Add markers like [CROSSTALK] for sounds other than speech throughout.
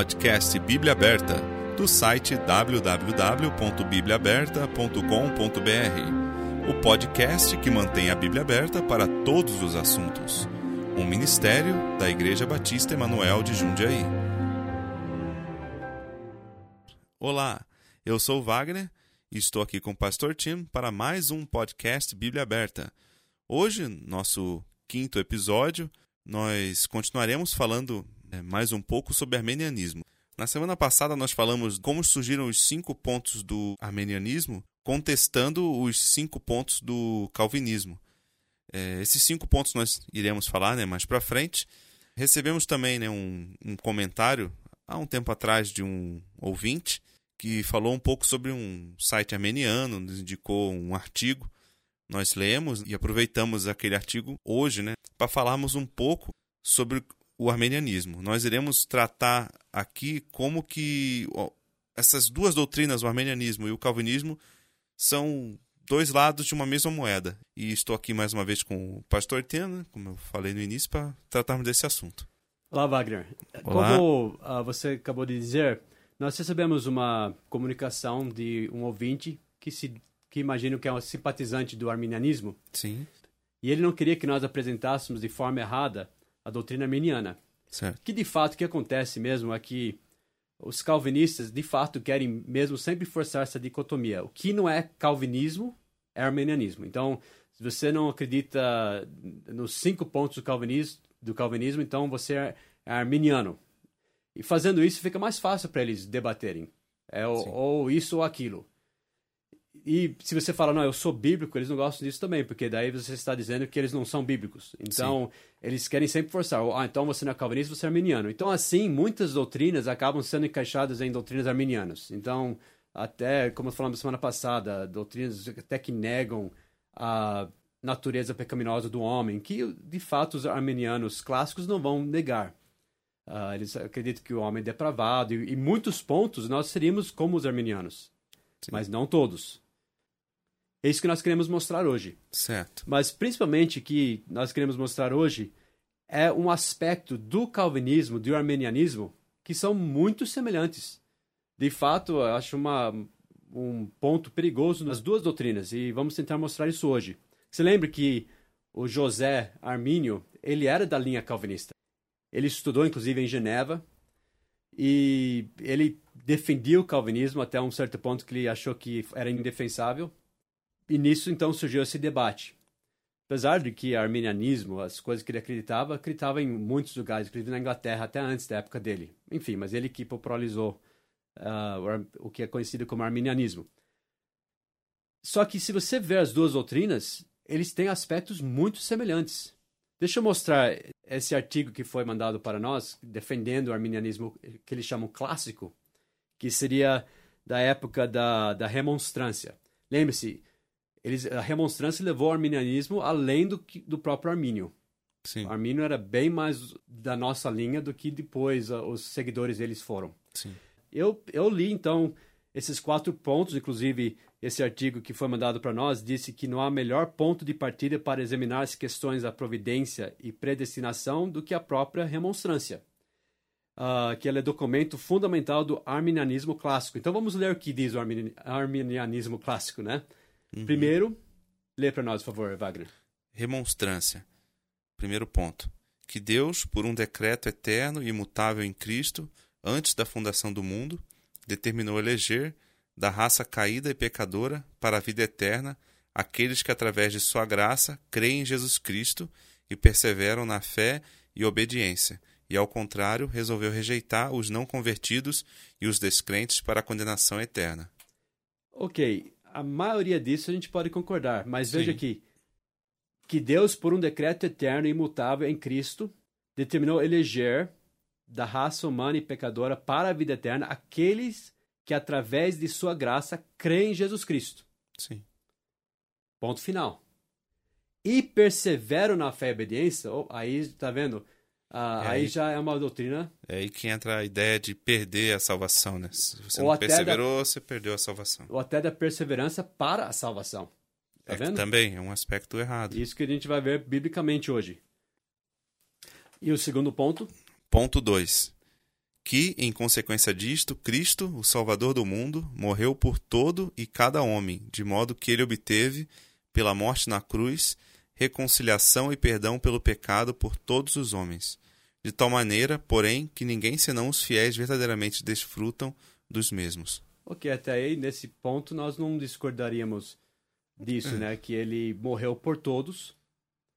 Podcast Bíblia Aberta, do site www.bibliaaberta.com.br. O podcast que mantém a Bíblia aberta para todos os assuntos. Um ministério da Igreja Batista Emanuel de Jundiaí. Olá, eu sou Wagner e estou aqui com o Pastor Tim para mais um podcast Bíblia Aberta. Hoje, nosso quinto episódio, nós continuaremos falando mais um pouco sobre armenianismo. Na semana passada nós falamos como surgiram os cinco pontos do armenianismo, contestando os cinco pontos do calvinismo. É, esses cinco pontos nós iremos falar né, mais para frente. Recebemos também né, um, um comentário há um tempo atrás de um ouvinte que falou um pouco sobre um site armeniano, nos indicou um artigo. Nós lemos e aproveitamos aquele artigo hoje né, para falarmos um pouco sobre o armenianismo. Nós iremos tratar aqui como que ó, essas duas doutrinas, o armenianismo e o calvinismo, são dois lados de uma mesma moeda. E estou aqui mais uma vez com o pastor Tena, como eu falei no início, para tratarmos desse assunto. Olá, Wagner. Olá. Como uh, você acabou de dizer, nós recebemos uma comunicação de um ouvinte que se que imagino que é um simpatizante do arminianismo. Sim. E ele não queria que nós apresentássemos de forma errada a doutrina arminiana. Certo. Que de fato o que acontece mesmo é que os calvinistas de fato querem mesmo sempre forçar essa dicotomia. O que não é calvinismo é arminianismo. Então, se você não acredita nos cinco pontos do calvinismo, do calvinismo então você é arminiano. E fazendo isso fica mais fácil para eles debaterem. É ou, ou isso ou aquilo. E se você fala, não, eu sou bíblico, eles não gostam disso também, porque daí você está dizendo que eles não são bíblicos. Então, Sim. eles querem sempre forçar, ah, então você não é calvinista, você é arminiano. Então, assim, muitas doutrinas acabam sendo encaixadas em doutrinas arminianas. Então, até, como falamos semana passada, doutrinas até que negam a natureza pecaminosa do homem, que de fato os arminianos clássicos não vão negar. Uh, eles acreditam que o homem é depravado, e em muitos pontos nós seríamos como os arminianos, Sim. mas não todos. É isso que nós queremos mostrar hoje. Certo. Mas principalmente que nós queremos mostrar hoje é um aspecto do calvinismo, do armenianismo, que são muito semelhantes. De fato, eu acho uma, um ponto perigoso nas duas doutrinas e vamos tentar mostrar isso hoje. Você lembra que o José Armínio, ele era da linha calvinista. Ele estudou inclusive em Geneva e ele defendia o calvinismo até um certo ponto que ele achou que era indefensável e nisso então surgiu esse debate. Apesar de que arminianismo, as coisas que ele acreditava, acreditava em muitos lugares, inclusive na Inglaterra, até antes da época dele. Enfim, mas ele que popularizou uh, o que é conhecido como arminianismo. Só que se você ver as duas doutrinas, eles têm aspectos muito semelhantes. Deixa eu mostrar esse artigo que foi mandado para nós, defendendo o arminianismo que eles chamam clássico, que seria da época da, da remonstrância. Lembre-se, eles, a remonstrância levou o arminianismo além do, do próprio Armínio. Sim. O Armínio era bem mais da nossa linha do que depois uh, os seguidores deles foram. Sim. Eu, eu li, então, esses quatro pontos, inclusive esse artigo que foi mandado para nós disse que não há melhor ponto de partida para examinar as questões da providência e predestinação do que a própria remonstrância, uh, que ela é documento fundamental do arminianismo clássico. Então vamos ler o que diz o arminianismo clássico, né? Uhum. Primeiro, lê para nós, por favor, Wagner. Remonstrância. Primeiro ponto. Que Deus, por um decreto eterno e imutável em Cristo, antes da fundação do mundo, determinou eleger da raça caída e pecadora para a vida eterna aqueles que, através de sua graça, creem em Jesus Cristo e perseveram na fé e obediência, e, ao contrário, resolveu rejeitar os não convertidos e os descrentes para a condenação eterna. Ok, a maioria disso a gente pode concordar, mas Sim. veja aqui que Deus, por um decreto eterno e imutável em Cristo, determinou eleger da raça humana e pecadora para a vida eterna aqueles que, através de sua graça, creem em Jesus Cristo. Sim. Ponto final. E perseveram na fé e obediência, oh, aí está vendo? Ah, É aí aí- já é uma doutrina. É aí que entra a ideia de perder a salvação, né? Se você Ou não até da- perseverou, você perdeu a salvação. ou até da perseverança para a salvação. Tá é vendo? também é um aspecto errado. Isso que a gente vai ver biblicamente hoje. E o segundo ponto, Ponto 2. que, em consequência disto, Cristo, o Salvador do mundo, morreu por todo e cada homem, de modo que ele obteve, pela morte na cruz, reconciliação e perdão pelo pecado por todos os homens. De tal maneira, porém, que ninguém senão os fiéis verdadeiramente desfrutam dos mesmos. Ok, até aí, nesse ponto, nós não discordaríamos disso, é. né? Que ele morreu por todos.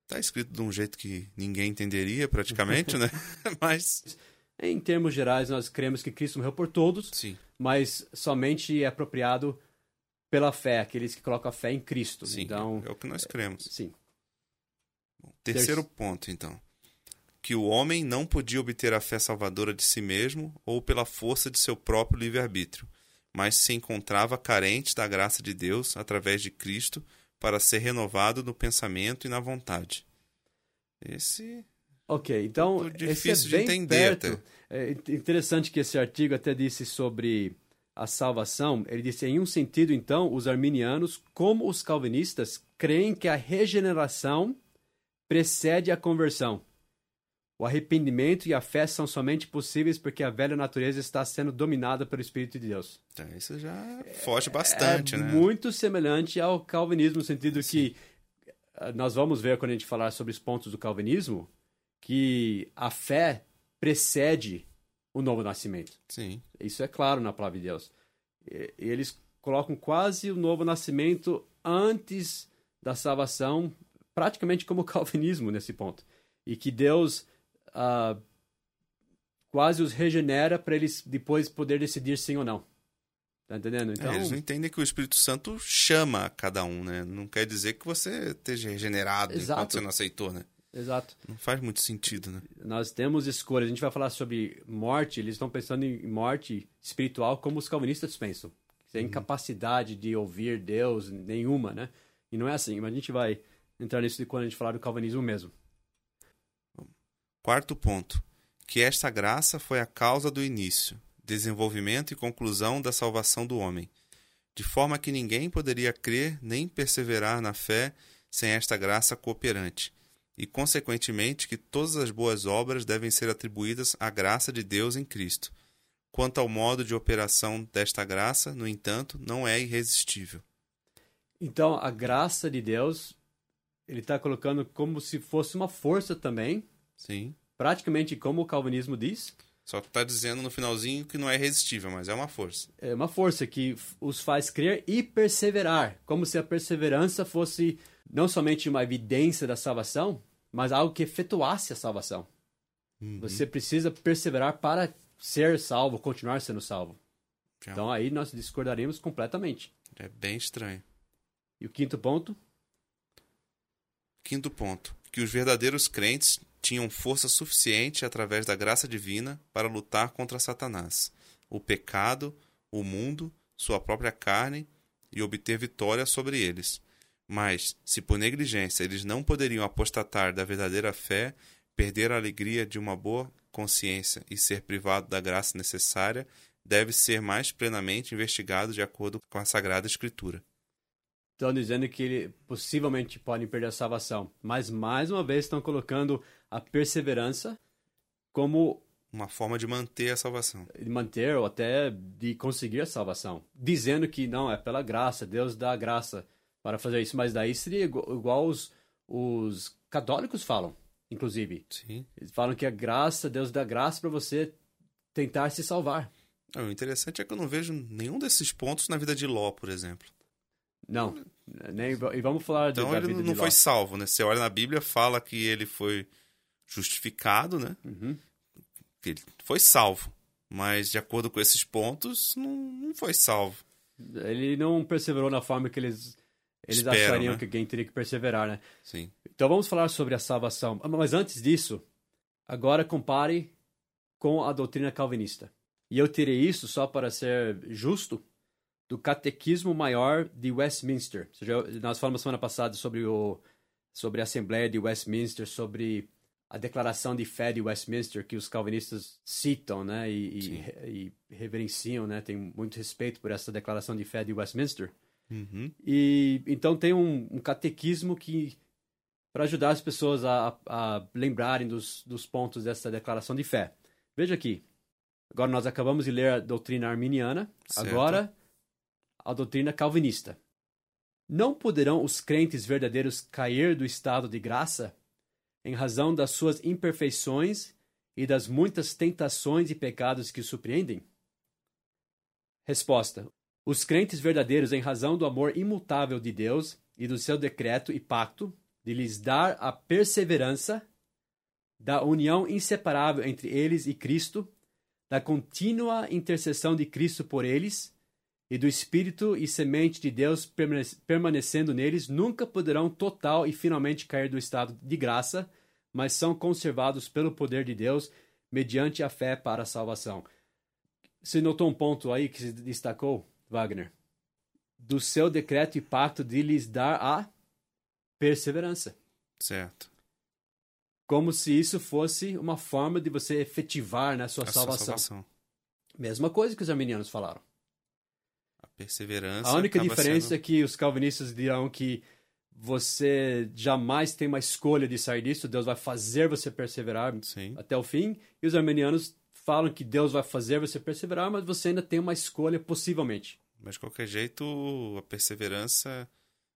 Está escrito de um jeito que ninguém entenderia, praticamente, né? [LAUGHS] [LAUGHS] Mas... Em termos gerais, nós cremos que Cristo morreu por todos, Sim. mas somente é apropriado pela fé, aqueles que colocam a fé em Cristo. Sim, então, é o que nós cremos. Sim. Bom, terceiro ponto, então. Que o homem não podia obter a fé salvadora de si mesmo ou pela força de seu próprio livre-arbítrio, mas se encontrava carente da graça de Deus através de Cristo para ser renovado no pensamento e na vontade. Esse Ok, então esse é bem de entender perto. até. É interessante que esse artigo até disse sobre a salvação. Ele disse, em um sentido, então, os arminianos, como os calvinistas, creem que a regeneração precede a conversão. O arrependimento e a fé são somente possíveis porque a velha natureza está sendo dominada pelo Espírito de Deus. Então, isso já foge bastante, é né? Muito semelhante ao calvinismo, no sentido Sim. que eh, nós vamos ver quando a gente falar sobre os pontos do calvinismo que a fé precede o novo nascimento. Sim. Isso é claro na palavra de Deus. Eles colocam quase o novo nascimento antes da salvação, praticamente como o calvinismo nesse ponto. E que Deus uh, quase os regenera para eles depois poder decidir sim ou não. Tá entendendo? Então... É, eles não entendem que o Espírito Santo chama cada um, né? Não quer dizer que você esteja regenerado Exato. enquanto você não aceitou, né? Exato. Não faz muito sentido, né? Nós temos escolhas. A gente vai falar sobre morte, eles estão pensando em morte espiritual como os calvinistas pensam. Sem uhum. capacidade de ouvir Deus nenhuma, né? E não é assim, mas a gente vai entrar nisso quando a gente falar do calvinismo mesmo. Quarto ponto. Que esta graça foi a causa do início, desenvolvimento e conclusão da salvação do homem, de forma que ninguém poderia crer nem perseverar na fé sem esta graça cooperante e, consequentemente, que todas as boas obras devem ser atribuídas à graça de Deus em Cristo. Quanto ao modo de operação desta graça, no entanto, não é irresistível. Então, a graça de Deus, ele está colocando como se fosse uma força também. Sim. Praticamente como o calvinismo diz. Só que está dizendo no finalzinho que não é irresistível, mas é uma força. É uma força que os faz crer e perseverar, como se a perseverança fosse não somente uma evidência da salvação, mas algo que efetuasse a salvação. Uhum. Você precisa perseverar para ser salvo, continuar sendo salvo. Então aí nós discordaremos completamente. É bem estranho. E o quinto ponto? Quinto ponto: que os verdadeiros crentes tinham força suficiente através da graça divina para lutar contra Satanás, o pecado, o mundo, sua própria carne e obter vitória sobre eles mas, se por negligência eles não poderiam apostatar da verdadeira fé, perder a alegria de uma boa consciência e ser privado da graça necessária, deve ser mais plenamente investigado de acordo com a Sagrada Escritura. Estão dizendo que ele possivelmente podem perder a salvação, mas mais uma vez estão colocando a perseverança como uma forma de manter a salvação. De manter ou até de conseguir a salvação. Dizendo que não, é pela graça, Deus dá a graça para fazer isso, mas daí seria igual, os, os católicos falam, inclusive. Sim. Eles falam que a graça, Deus dá graça para você tentar se salvar. o interessante é que eu não vejo nenhum desses pontos na vida de Ló, por exemplo. Não, nem, e vamos falar então, da de ele não foi salvo, né? Você olha na Bíblia, fala que ele foi justificado, né? Uhum. Que ele foi salvo. Mas, de acordo com esses pontos, não, não foi salvo. Ele não perseverou na forma que eles eles Espero, achariam né? que alguém teria que perseverar, né? Sim. Então vamos falar sobre a salvação. Ah, Mas antes disso, agora compare com a doutrina calvinista. E eu tirei isso só para ser justo do Catequismo Maior de Westminster. Ou seja, nós falamos semana passada sobre o sobre a Assembleia de Westminster, sobre a declaração de fé de Westminster que os calvinistas citam, né, e, e, e reverenciam, né, tem muito respeito por essa declaração de fé de Westminster. Uhum. E então tem um, um catequismo que para ajudar as pessoas a, a lembrarem dos, dos pontos dessa declaração de fé. Veja aqui. Agora nós acabamos de ler a doutrina arminiana, Certo. agora a doutrina calvinista. Não poderão os crentes verdadeiros cair do estado de graça em razão das suas imperfeições e das muitas tentações e pecados que os surpreendem? Resposta: Os crentes verdadeiros, em razão do amor imutável de Deus e do seu decreto e pacto de lhes dar a perseverança da união inseparável entre eles e Cristo, da contínua intercessão de Cristo por eles e do Espírito e semente de Deus permane- permanecendo neles, nunca poderão total e finalmente cair do estado de graça, mas são conservados pelo poder de Deus mediante a fé para a salvação. Você notou um ponto aí que se destacou, Wagner? Do seu decreto e pacto de lhes dar a perseverança. Certo. Como se isso fosse uma forma de você efetivar né, sua A sua salvação. salvação. Mesma coisa que os arminianos falaram. Perseverança. A única diferença sendo- é que os calvinistas dirão que você jamais tem uma escolha de sair disso, Deus vai fazer você perseverar Sim. até o fim, e os arminianos falam que Deus vai fazer você perseverar, mas você ainda tem uma escolha possivelmente. Mas de qualquer jeito, a perseverança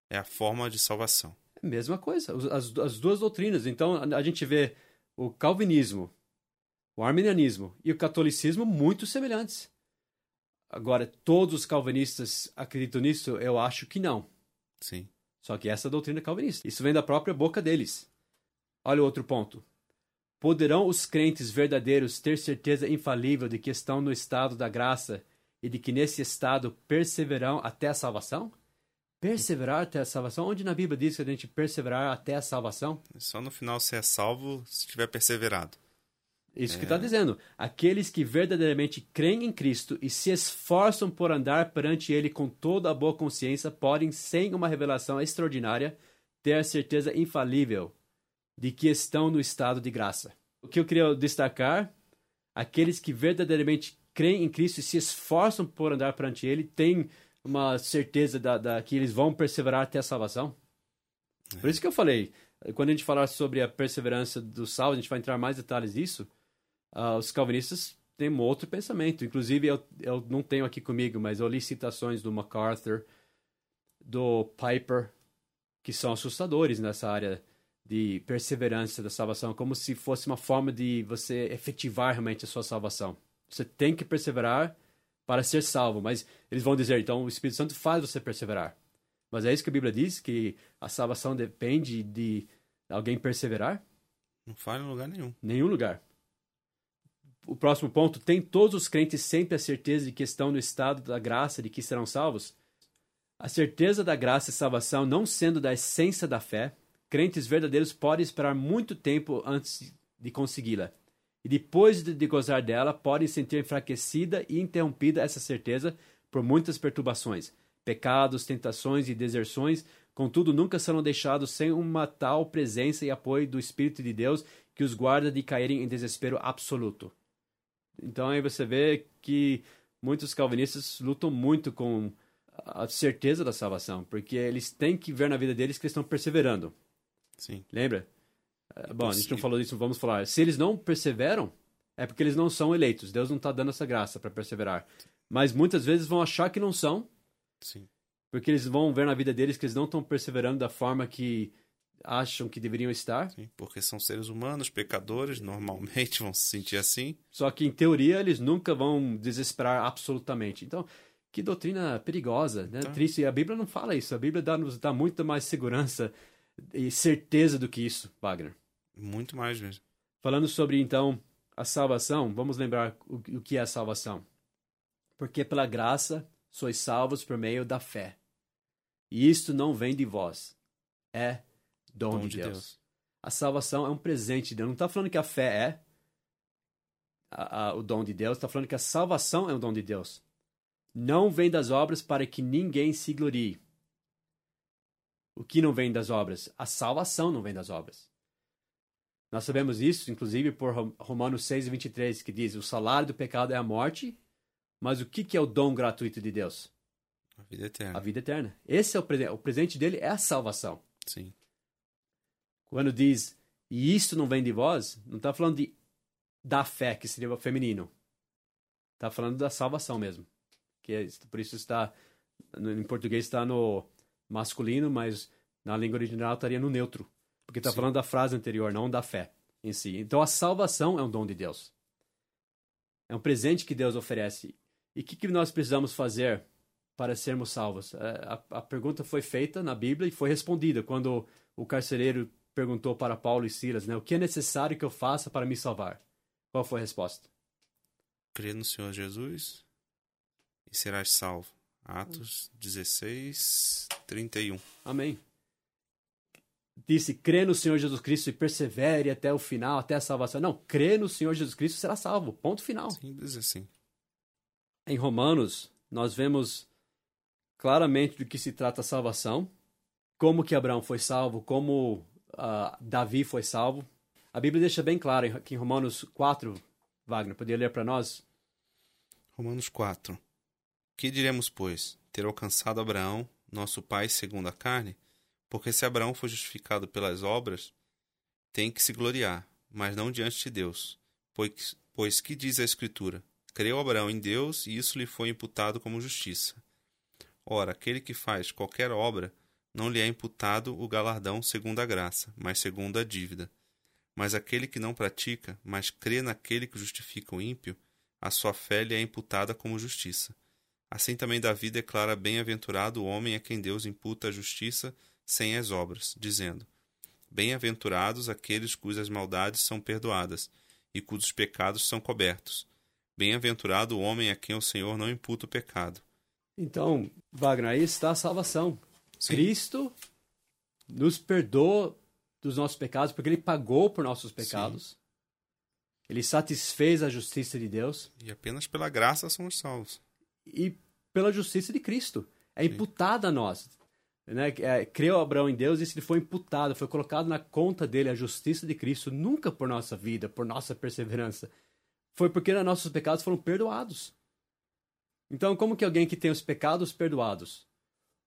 é a forma de salvação. É a mesma coisa, as, as duas doutrinas. Então a, a gente vê o calvinismo, o arminianismo e o catolicismo muito semelhantes. Agora, todos os calvinistas acreditam nisso? Eu acho que não. Sim. Só que essa é a doutrina calvinista. Isso vem da própria boca deles. Olha o outro ponto. Poderão os crentes verdadeiros ter certeza infalível de que estão no estado da graça e de que nesse estado perseverarão até a salvação? Perseverar até a salvação? Onde na Bíblia diz que a gente perseverar até a salvação? Só no final você é salvo se tiver perseverado. Isso que está dizendo. Aqueles que verdadeiramente creem em Cristo e se esforçam por andar perante Ele com toda a boa consciência podem, sem uma revelação extraordinária, ter a certeza infalível de que estão no estado de graça. O que eu queria destacar, aqueles que verdadeiramente creem em Cristo e se esforçam por andar perante Ele têm uma certeza da, da- que eles vão perseverar até a salvação. Por isso que eu falei, quando a gente falar sobre a perseverança do salvo, a gente vai entrar mais detalhes disso. Ah, os calvinistas têm um outro pensamento. Inclusive, eu, eu não tenho aqui comigo, mas eu li citações do MacArthur, do Piper, que são assustadores nessa área de perseverança da salvação, como se fosse uma forma de você efetivar realmente a sua salvação. Você tem que perseverar para ser salvo, mas eles vão dizer, então o Espírito Santo faz você perseverar. Mas é isso que a Bíblia diz, que a salvação depende de alguém perseverar? Não falha em lugar nenhum. Nenhum lugar. O próximo ponto, tem todos os crentes sempre a certeza de que estão no estado da graça, de que serão salvos? A certeza da graça e salvação não sendo da essência da fé, crentes verdadeiros podem esperar muito tempo antes de consegui-la. E depois de, gozar dela, podem sentir enfraquecida e interrompida essa certeza por muitas perturbações, pecados, tentações e deserções, contudo nunca serão deixados sem uma tal presença e apoio do Espírito de Deus que os guarda de caírem em desespero absoluto. Então aí você vê que muitos calvinistas lutam muito com a certeza da salvação, porque eles têm que ver na vida deles que eles estão perseverando. Sim. Lembra? Eh, Bom, a gente não falou disso, vamos falar. Se eles não perseveram, é porque eles não são eleitos. Deus não está dando essa graça para perseverar. Mas muitas vezes vão achar que não são, Sim. porque eles vão ver na vida deles que eles não estão perseverando da forma que acham que deveriam estar. Sim. Porque são seres humanos, pecadores, normalmente [LAUGHS] vão se sentir assim. Só que, em teoria, eles nunca vão desesperar absolutamente. Então, que doutrina perigosa, né? Então. Triste. E a Bíblia não fala isso. A Bíblia dá, nos dá muito mais segurança e certeza do que isso, Wagner. Muito mais mesmo. Falando sobre, então, a salvação, vamos lembrar o, o que é a salvação. Porque pela graça sois salvos por meio da fé. E isto não vem de vós, é dom, de, Deus. A salvação é um presente de Deus. Não está falando que a fé é a- a- o dom de Deus, está falando que a salvação é um dom de Deus. Não vem das obras para que ninguém se glorie. O que não vem das obras? A salvação não vem das obras. Nós sabemos isso, inclusive, por Rom- Romanos 6, 23, que diz: o salário do pecado é a morte, mas o que, que é o dom gratuito de Deus? A vida eterna. A vida eterna. Esse é o presente. O presente dele é a salvação. Sim. Quando diz, e isto não vem de vós, não está falando de da fé, que seria feminino. Está falando da salvação mesmo. Que é, por isso está em português está no masculino, mas na língua original estaria no neutro, porque está falando da frase anterior, não da fé em si. Então a salvação é um dom de Deus. É um presente que Deus oferece. E o que, que, nós precisamos fazer para sermos salvos? É, a, a, pergunta foi feita na Bíblia e foi respondida quando o carcereiro perguntou para Paulo e Silas, né, o que é necessário que eu faça para me salvar? Qual foi a resposta? Crê no Senhor Jesus e serás salvo. Atos 16, 31. Amém. Disse, crê no Senhor Jesus Cristo e persevere até o final, até a salvação. Não, crê no Senhor Jesus Cristo e será salvo. Ponto final. Simples assim. Em Romanos, nós vemos claramente do que se trata a salvação, como que Abraão foi salvo, como uh, Davi foi salvo. A Bíblia deixa bem claro aqui em Romanos 4, Wagner, poderia ler para nós? Romanos 4. Que diremos, pois? Ter alcançado Abraão, nosso pai segundo a carne? Porque se Abraão foi justificado pelas obras, tem que se gloriar, mas não diante de Deus. Pois, pois que diz a Escritura? Creu Abraão em Deus e isso lhe foi imputado como justiça. Ora, aquele que faz qualquer obra, não lhe é imputado o galardão segundo a graça, mas segundo a dívida. Mas aquele que não pratica, mas crê naquele que justifica o ímpio, a sua fé lhe é imputada como justiça. Assim também Davi declara bem-aventurado o homem a quem Deus imputa a justiça sem as obras, dizendo: Bem-aventurados aqueles cujas maldades são perdoadas e cujos pecados são cobertos. Bem-aventurado o homem a quem o Senhor não imputa o pecado. Então, Wagner, aí está a salvação. Sim. Cristo nos perdoa dos nossos pecados porque ele pagou por nossos pecados. Sim. Ele satisfez a justiça de Deus. E apenas pela graça somos salvos. E pela justiça de Cristo. É imputada a nós. Né? É, creu Abraão em Deus e isso lhe foi imputado, foi colocado na conta dele a justiça de Cristo, nunca por nossa vida, por nossa perseverança. Foi porque nossos pecados foram perdoados. Então, como que alguém que tem os pecados perdoados,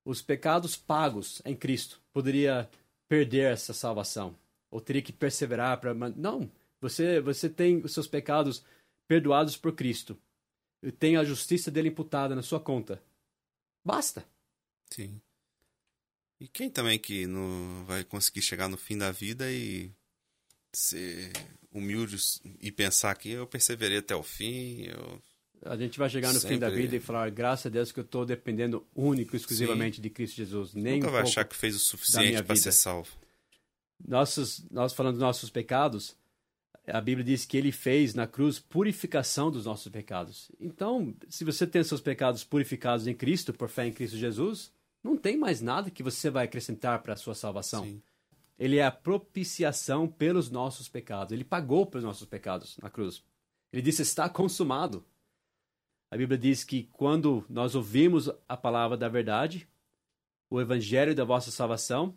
os pecados pagos em Cristo, poderia perder essa salvação? Ou teria que perseverar para. Não! Você, você tem os seus pecados perdoados por Cristo. E tem a justiça dele imputada na sua conta. Basta. Sim. E quem também que não vai conseguir chegar no fim da vida e ser humilde e pensar que eu perseverei até o fim, eu a gente vai chegar no Sempre... fim da vida e falar, graças a Deus que eu estou dependendo único, exclusivamente Sim. de Cristo Jesus. Nem Nunca um vai achar que fez o suficiente para ser salvo. Nossos, nós falando dos nossos pecados, a Bíblia diz que ele fez na cruz purificação dos nossos pecados. Então, se você tem seus pecados purificados em Cristo, por fé em Cristo Jesus, não tem mais nada que você vai acrescentar para a sua salvação. Sim. Ele é a propiciação pelos nossos pecados. Ele pagou pelos nossos pecados na cruz. Ele disse: está consumado. A Bíblia diz que quando nós ouvimos a palavra da verdade, o evangelho da vossa salvação,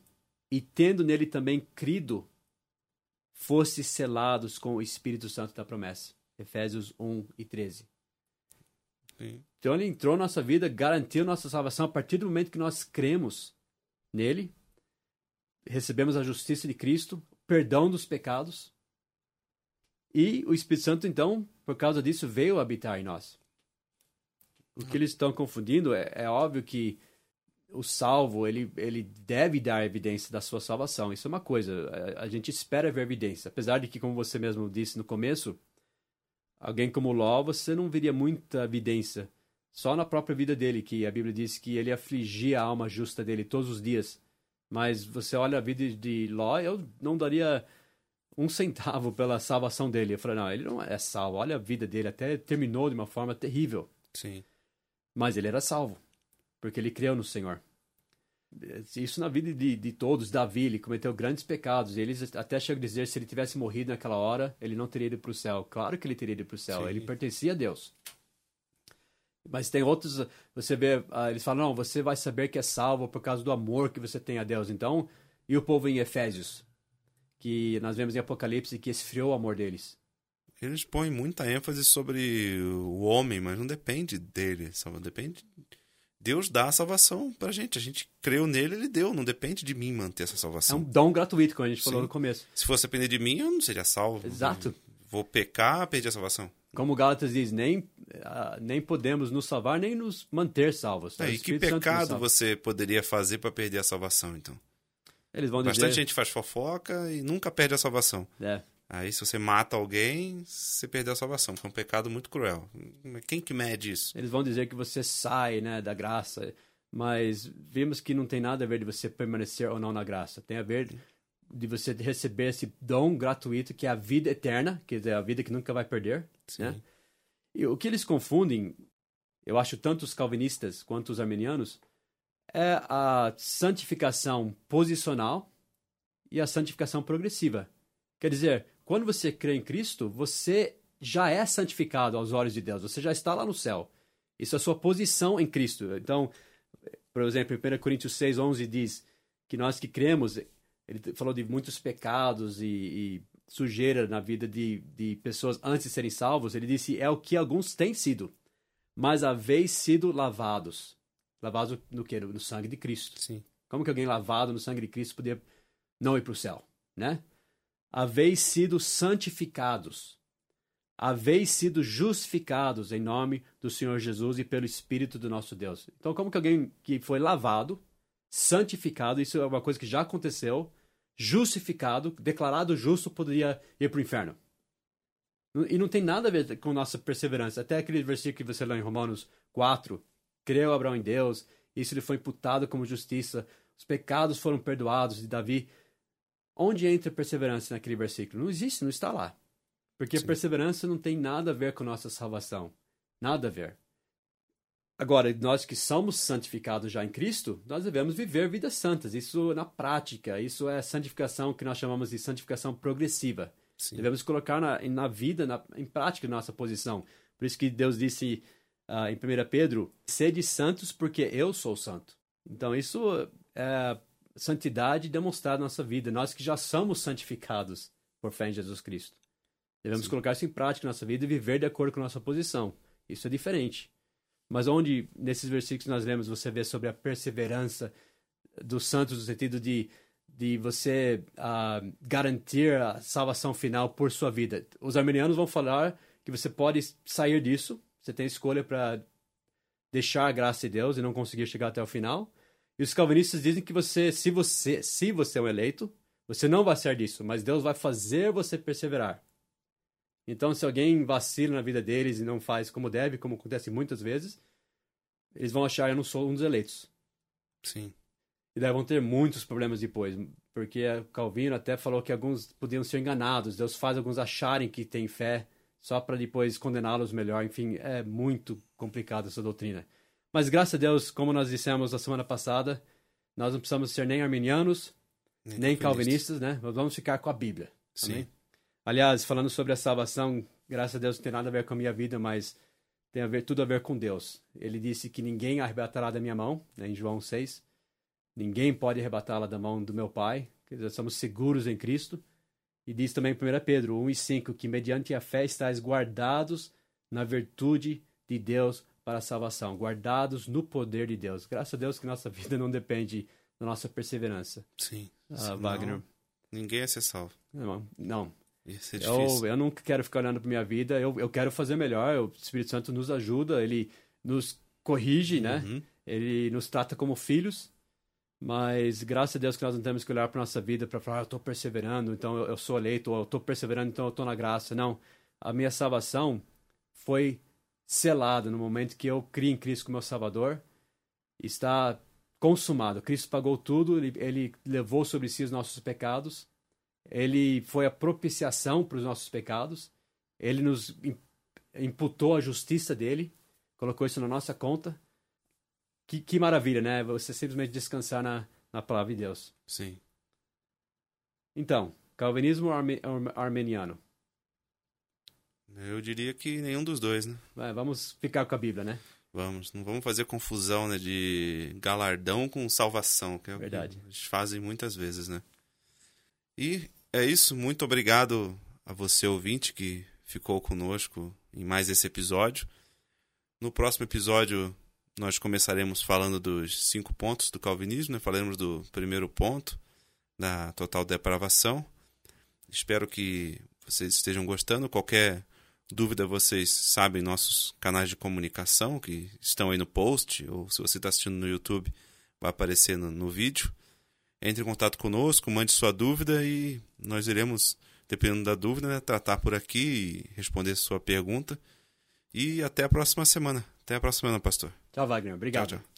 e tendo nele também crido, fosse selados com o Espírito Santo da promessa. Efésios 1 e 13. Sim. Então ele entrou na nossa vida, garantiu nossa salvação a partir do momento que nós cremos nele, recebemos a justiça de Cristo, perdão dos pecados, e o Espírito Santo, então, por causa disso, veio habitar em nós. O que eles estão confundindo é, é óbvio que o salvo ele, ele deve dar evidência da sua salvação. Isso é uma coisa. A, a gente espera ver evidência. Apesar de que, como você mesmo disse no começo, alguém como Ló, você não veria muita evidência. Só na própria vida dele, que a Bíblia diz que ele afligia a alma justa dele todos os dias. Mas você olha a vida de Ló, eu não daria um centavo pela salvação dele. Eu falei, não, ele não é salvo. Olha a vida dele, até terminou de uma forma terrível. Sim. Mas ele era salvo, porque ele creu no Senhor. Isso na vida de, de todos. Davi, ele cometeu grandes pecados. Eles até chegam a dizer se ele tivesse morrido naquela hora, ele não teria ido para o céu. Claro que ele teria ido para o céu. Sim. Ele pertencia a Deus. Mas tem outros, você vê, ah, eles falam, não, você vai saber que é salvo por causa do amor que você tem a Deus. Então, e o povo em Efésios, que nós vemos em Apocalipse que esfriou o amor deles. Eles põem muita ênfase sobre o homem, mas não depende dele, só depende Deus dá a salvação pra gente. A gente creu nele, ele deu. Não depende de mim manter essa salvação. É um dom gratuito, como a gente Sim. falou no começo. Se fosse depender de mim, eu não seria salvo. Exato. Vou pecar, perder a salvação. Como Gálatas diz, nem, uh, nem podemos nos salvar, nem nos manter salvos. É, e que pecado você poderia fazer para perder a salvação, então? Eles vão Bastante dizer... gente faz fofoca e nunca perde a salvação. É. Aí, se você mata alguém, você perdeu a salvação. Foi um pecado muito cruel. Quem que mede isso? Eles vão dizer que você sai né, da graça, mas vimos que não tem nada a ver de você permanecer ou não na graça. Tem a ver de você receber esse dom gratuito que é a vida eterna, que é a vida que nunca vai perder. Né? E o que eles confundem, eu acho, tanto os calvinistas quanto os armenianos, é a santificação posicional e a santificação progressiva. Quer dizer, quando você crê em Cristo, você já é santificado aos olhos de Deus, você já está lá no céu. Isso é a sua posição em Cristo. Então, por exemplo, em 1 Coríntios 6, 11 diz que nós que cremos, ele falou de muitos pecados e, e sujeira na vida de, de pessoas antes de serem salvos. Ele disse: é o que alguns têm sido, mas haveis sido lavados. Lavados no que? No sangue de Cristo. Sim. Como que alguém lavado no sangue de Cristo poderia não ir para o céu, né? Haveis sido santificados. Haveis sido justificados em nome do Senhor Jesus e pelo Espírito do nosso Deus. Então, como que alguém que foi lavado, santificado, isso é uma coisa que já aconteceu, justificado, declarado justo, poderia ir para o inferno? E não tem nada a ver com nossa perseverança. Até aquele versículo que você lê em Romanos 4, creu Abraão em Deus, isso lhe foi imputado como justiça, os pecados foram perdoados de Davi. Onde entra perseverança naquele versículo? Não existe, não está lá. Porque Sim. perseverança não tem nada a ver com nossa salvação. Nada a ver. Agora, nós que somos santificados já em Cristo, nós devemos viver vidas santas. Isso na prática, isso é santificação que nós chamamos de santificação progressiva. Sim. Devemos colocar na, na vida, na, em prática, nossa posição. Por isso que Deus disse uh, em 1 Pedro: sede santos porque eu sou santo. Então, isso é santidade demonstrada na nossa vida. Nós que já somos santificados por fé em Jesus Cristo. Devemos Sim. colocar isso em prática na nossa vida e viver de acordo com a nossa posição. Isso é diferente. Mas onde, nesses versículos que nós lemos, você vê sobre a perseverança dos santos, no sentido de, de você uh, garantir a salvação final por sua vida. Os armenianos vão falar que você pode sair disso, você tem escolha para deixar a graça de Deus e não conseguir chegar até o final. E os calvinistas dizem que você, se você, se você é um eleito, você não vai ser disso, mas Deus vai fazer você perseverar. Então, se alguém vacila na vida deles e não faz como deve, como acontece muitas vezes, eles vão achar eu não sou um dos eleitos. Sim. E daí vão ter muitos problemas depois, porque Calvino até falou que alguns podiam ser enganados. Deus faz alguns acharem que têm fé só para depois condená-los melhor. Enfim, é muito complicado essa doutrina. Mas graças a Deus, como nós dissemos na semana passada, nós não precisamos ser nem arminianos, nem, nem calvinistas, né? Nós vamos ficar com a Bíblia. Sim. Amém? Aliás, falando sobre a salvação, graças a Deus não tem nada a ver com a minha vida, mas tem a ver, tudo a ver com Deus. Ele disse que ninguém arrebatará da minha mão, né, em João 6. Ninguém pode arrebatá-la da mão do meu Pai. Quer dizer, somos seguros em Cristo. E diz também em 1 Pedro 1 e 5 que mediante a fé estáis guardados na virtude de Deus para a salvação, guardados no poder de Deus. Graças a Deus que nossa [LAUGHS] vida não depende da nossa perseverança. Sim. Ah, Wagner. Ninguém é ser salvo. Não, não. Isso é difícil. Eu, eu nunca quero ficar olhando para minha vida, eu, eu quero fazer melhor. O Espírito Santo nos ajuda, ele nos corrige, né? Uhum. Ele nos trata como filhos. Mas graças a Deus que nós não temos que olhar para nossa vida para falar, ah, eu estou perseverando, então eu, eu sou eleito, ou eu estou perseverando, então eu estou na graça. Não. A minha salvação foi selado no momento que eu criei em Cristo como meu Salvador. Está consumado. Cristo pagou tudo, ele, ele levou sobre si os nossos pecados. Ele foi a propiciação para os nossos pecados. Ele nos imputou a justiça dele, colocou isso na nossa conta. Que, que maravilha, né? Você simplesmente descansar na, na palavra de Deus. Sim. Então, calvinismo arme, armeniano? Eu diria que nenhum dos dois, né? É, vamos ficar com a Bíblia, né? Vamos, não vamos fazer confusão né, de galardão com salvação, que é Verdade. o que eles fazem muitas vezes, né? E é isso, muito obrigado a você ouvinte que ficou conosco em mais esse episódio. No próximo episódio nós começaremos falando dos cinco pontos do calvinismo, né? falaremos do primeiro ponto, da total depravação. Espero que vocês estejam gostando. Qualquer dúvida, vocês sabem nossos canais de comunicação que estão aí no post, ou se você está assistindo no YouTube, vai aparecer no, no vídeo. Entre em contato conosco, mande sua dúvida e nós iremos, dependendo da dúvida, né, tratar por aqui e responder sua pergunta. E até a próxima semana. Até a próxima semana, pastor. Tchau, Wagner. Obrigado. Tchau, tchau.